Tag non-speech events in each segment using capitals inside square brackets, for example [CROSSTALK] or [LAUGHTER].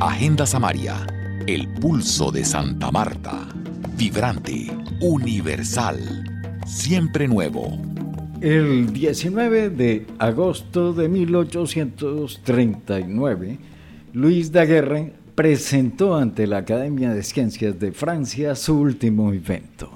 Agenda Samaria, el pulso de Santa Marta, vibrante, universal, siempre nuevo. El 19 de agosto de 1839, Luis Daguerre presentó ante la Academia de Ciencias de Francia su último invento,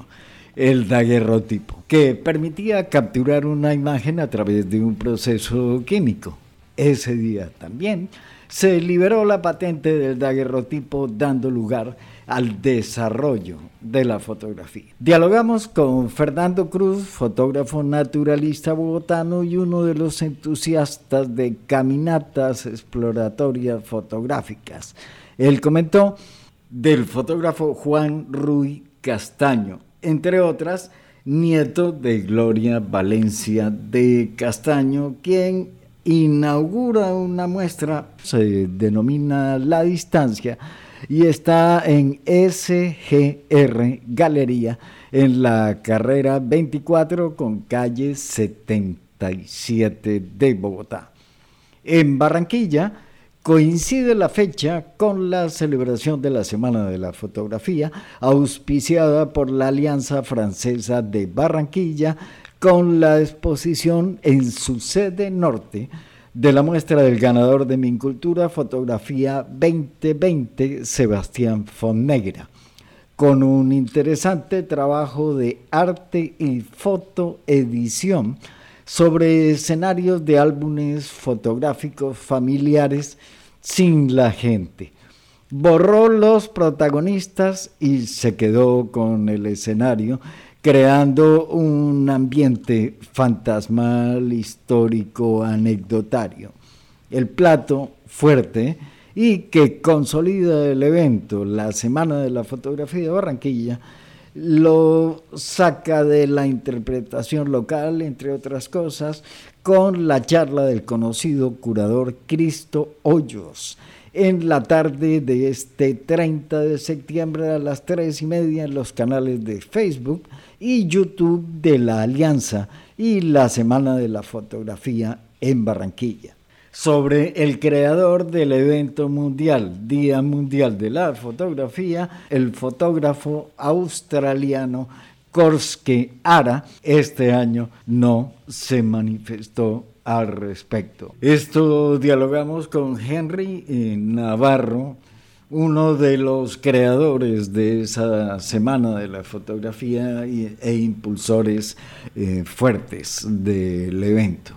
el daguerrotipo, que permitía capturar una imagen a través de un proceso químico. Ese día también se liberó la patente del daguerrotipo dando lugar al desarrollo de la fotografía. Dialogamos con Fernando Cruz, fotógrafo naturalista bogotano y uno de los entusiastas de caminatas exploratorias fotográficas. Él comentó del fotógrafo Juan Ruy Castaño, entre otras, nieto de Gloria Valencia de Castaño, quien inaugura una muestra, se denomina La Distancia, y está en SGR Galería, en la carrera 24 con calle 77 de Bogotá. En Barranquilla, Coincide la fecha con la celebración de la Semana de la Fotografía, auspiciada por la Alianza Francesa de Barranquilla, con la exposición en su sede norte de la muestra del ganador de Mincultura Fotografía 2020, Sebastián Fonnegra, con un interesante trabajo de arte y fotoedición sobre escenarios de álbumes fotográficos familiares sin la gente. Borró los protagonistas y se quedó con el escenario, creando un ambiente fantasmal, histórico, anecdotario. El plato fuerte y que consolida el evento, la Semana de la Fotografía de Barranquilla, lo saca de la interpretación local, entre otras cosas, con la charla del conocido curador Cristo Hoyos en la tarde de este 30 de septiembre a las 3 y media en los canales de Facebook y YouTube de la Alianza y la Semana de la Fotografía en Barranquilla. Sobre el creador del evento mundial, Día Mundial de la Fotografía, el fotógrafo australiano Korske Ara, este año no se manifestó al respecto. Esto dialogamos con Henry Navarro, uno de los creadores de esa semana de la fotografía e impulsores eh, fuertes del evento.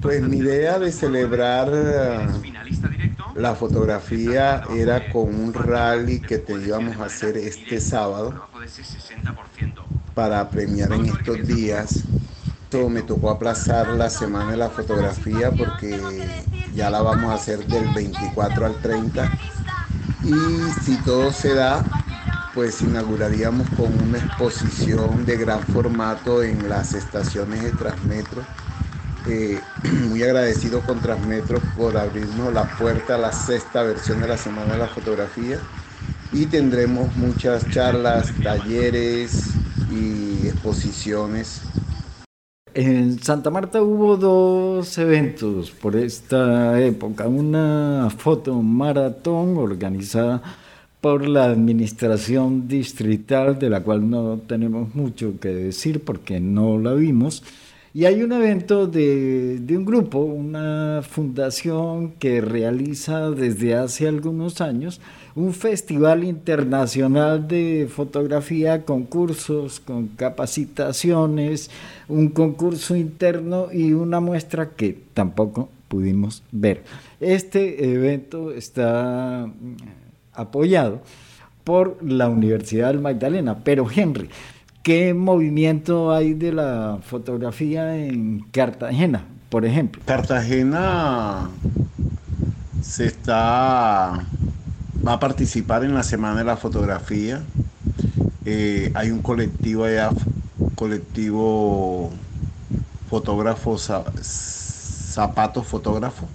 Pues mi idea de celebrar eh, la fotografía era con un rally que te íbamos a hacer este sábado para premiar en estos días. Me tocó aplazar la semana de la fotografía porque ya la vamos a hacer del 24 al 30 y si todo se da, pues inauguraríamos con una exposición de gran formato en las estaciones de Transmetro. Eh, [CLEARS THROAT] muy agradecido con Transmetro por abrirnos la puerta a la sexta versión de la Semana de la Fotografía y tendremos muchas charlas, talleres y exposiciones en Santa Marta hubo dos eventos por esta época. Una foto maratón organizada por la administración distrital, de la cual no tenemos mucho que decir porque no la vimos. Y hay un evento de, de, un grupo, una fundación que realiza desde hace algunos años un festival internacional de fotografía, concursos, con capacitaciones, un concurso interno y una muestra que tampoco pudimos ver. Este evento está mm, apoyado por la Universidad del Magdalena, pero Henry, ¿qué movimiento hay de la fotografía en Cartagena, por ejemplo? Cartagena se está va a participar en la Semana de la Fotografía. Eh, hay un colectivo allá, colectivo fotógrafo, zapatos fotógrafo.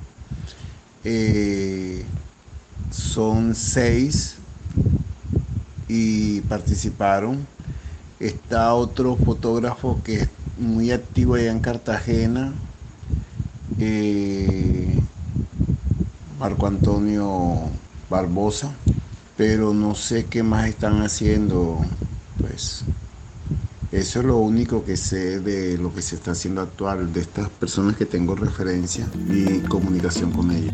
Eh, son seis y participaron. Está otro fotógrafo que es muy activo allá en Cartagena, eh, Marco Antonio Barbosa, pero no sé qué más están haciendo, pues eso es lo único que sé de lo que se está haciendo actual, de estas personas que tengo referencia y comunicación con ellas.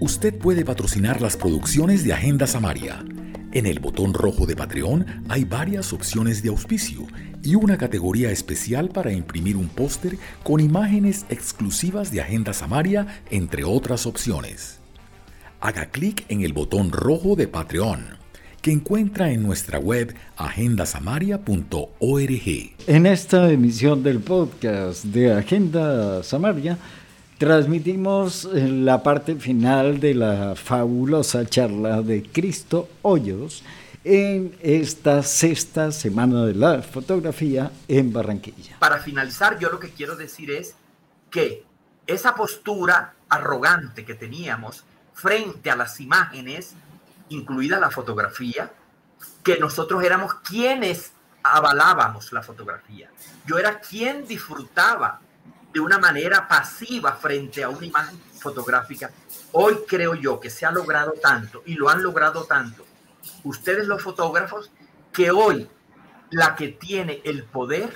Usted puede patrocinar las producciones de Agenda Samaria. En el botón rojo de Patreon hay varias opciones de auspicio y una categoría especial para imprimir un póster con imágenes exclusivas de Agenda Samaria, entre otras opciones. Haga clic en el botón rojo de Patreon que encuentra en nuestra web agendasamaria.org. En esta emisión del podcast de Agenda Samaria, transmitimos la parte final de la fabulosa charla de Cristo Hoyos en esta sexta semana de la fotografía en Barranquilla. Para finalizar, yo lo que quiero decir es que esa postura arrogante que teníamos frente a las imágenes incluida la fotografía, que nosotros éramos quienes avalábamos la fotografía. Yo era quien disfrutaba de una manera pasiva frente a una imagen fotográfica. Hoy creo yo que se ha logrado tanto y lo han logrado tanto ustedes los fotógrafos que hoy la que tiene el poder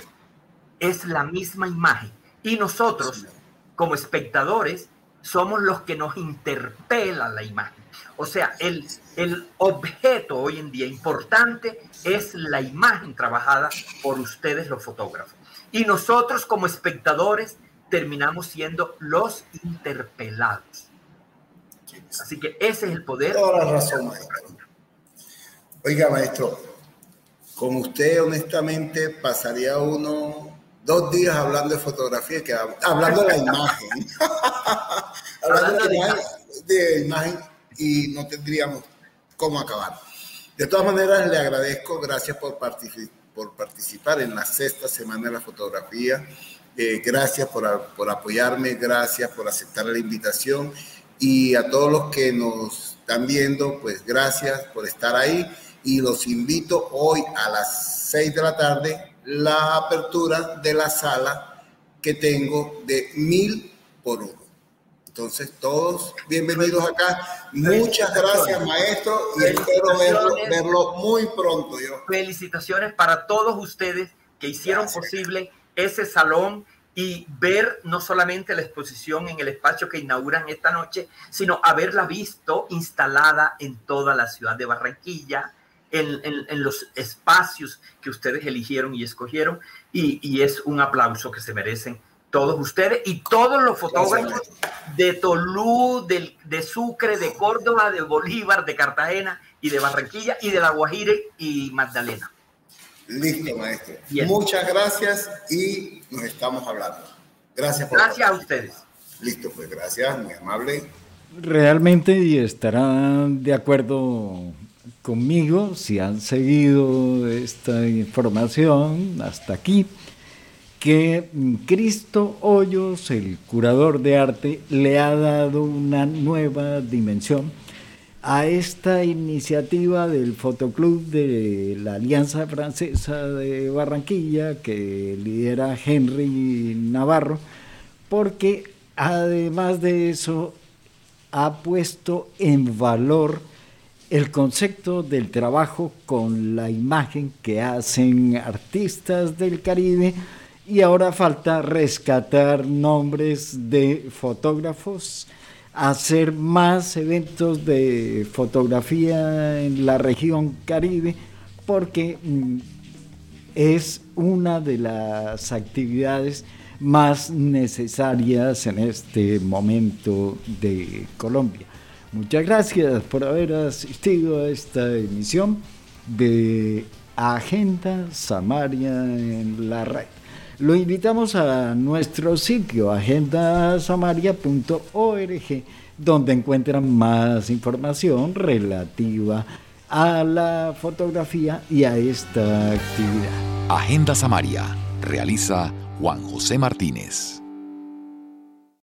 es la misma imagen y nosotros como espectadores somos los que nos interpela la imagen. O sea, el, el objeto hoy en día importante es la imagen trabajada por ustedes los fotógrafos. Y nosotros como espectadores terminamos siendo los interpelados. Así que ese es el poder. Toda la razón, maestro. Oiga, maestro, con usted honestamente pasaría uno dos días hablando de fotografía, que, hablando de la imagen. [LAUGHS] hablando de, de imagen y no tendríamos cómo acabar. De todas maneras, le agradezco, gracias por, por participar en la sexta semana de la fotografía. Eh, gracias por, por, apoyarme, gracias por aceptar la invitación y a todos los que nos están viendo, pues gracias por estar ahí y los invito hoy a las seis de la tarde la apertura de la sala que tengo de mil por uno. Entonces, todos bienvenidos acá. Muchas gracias, maestro, y espero verlo, muy pronto. Yo. Felicitaciones para todos ustedes que hicieron posible ese salón y ver no solamente la exposición en el espacio que inauguran esta noche, sino haberla visto instalada en toda la ciudad de Barranquilla, en, en, los espacios que ustedes eligieron y escogieron, y, y es un aplauso que se merecen todos ustedes y todos los fotógrafos de Tolú, de, de, Sucre, de Córdoba, de Bolívar, de Cartagena y de Barranquilla y de La Guajire y Magdalena. Listo, maestro. Muchas gracias y nos estamos hablando. Gracias por Gracias a ustedes. Listo, pues gracias, muy amable. Realmente y estarán de acuerdo conmigo si han seguido esta información hasta aquí que Cristo Hoyos, el curador de arte, le ha dado una nueva dimensión a esta iniciativa del Fotoclub de la Alianza Francesa de Barranquilla, que lidera Henry Navarro, porque además de eso ha puesto en valor el concepto del trabajo con la imagen que hacen artistas del Caribe, y ahora falta rescatar nombres de fotógrafos, hacer más eventos de fotografía en la región Caribe, porque mm, es una de las actividades más necesarias en este momento de Colombia. Muchas gracias por haber asistido a esta emisión de Agenda Samaria en la red. Lo invitamos a nuestro sitio agendasamaria.org, donde encuentran más información relativa a la fotografía y a esta actividad. Agenda Samaria realiza Juan José Martínez.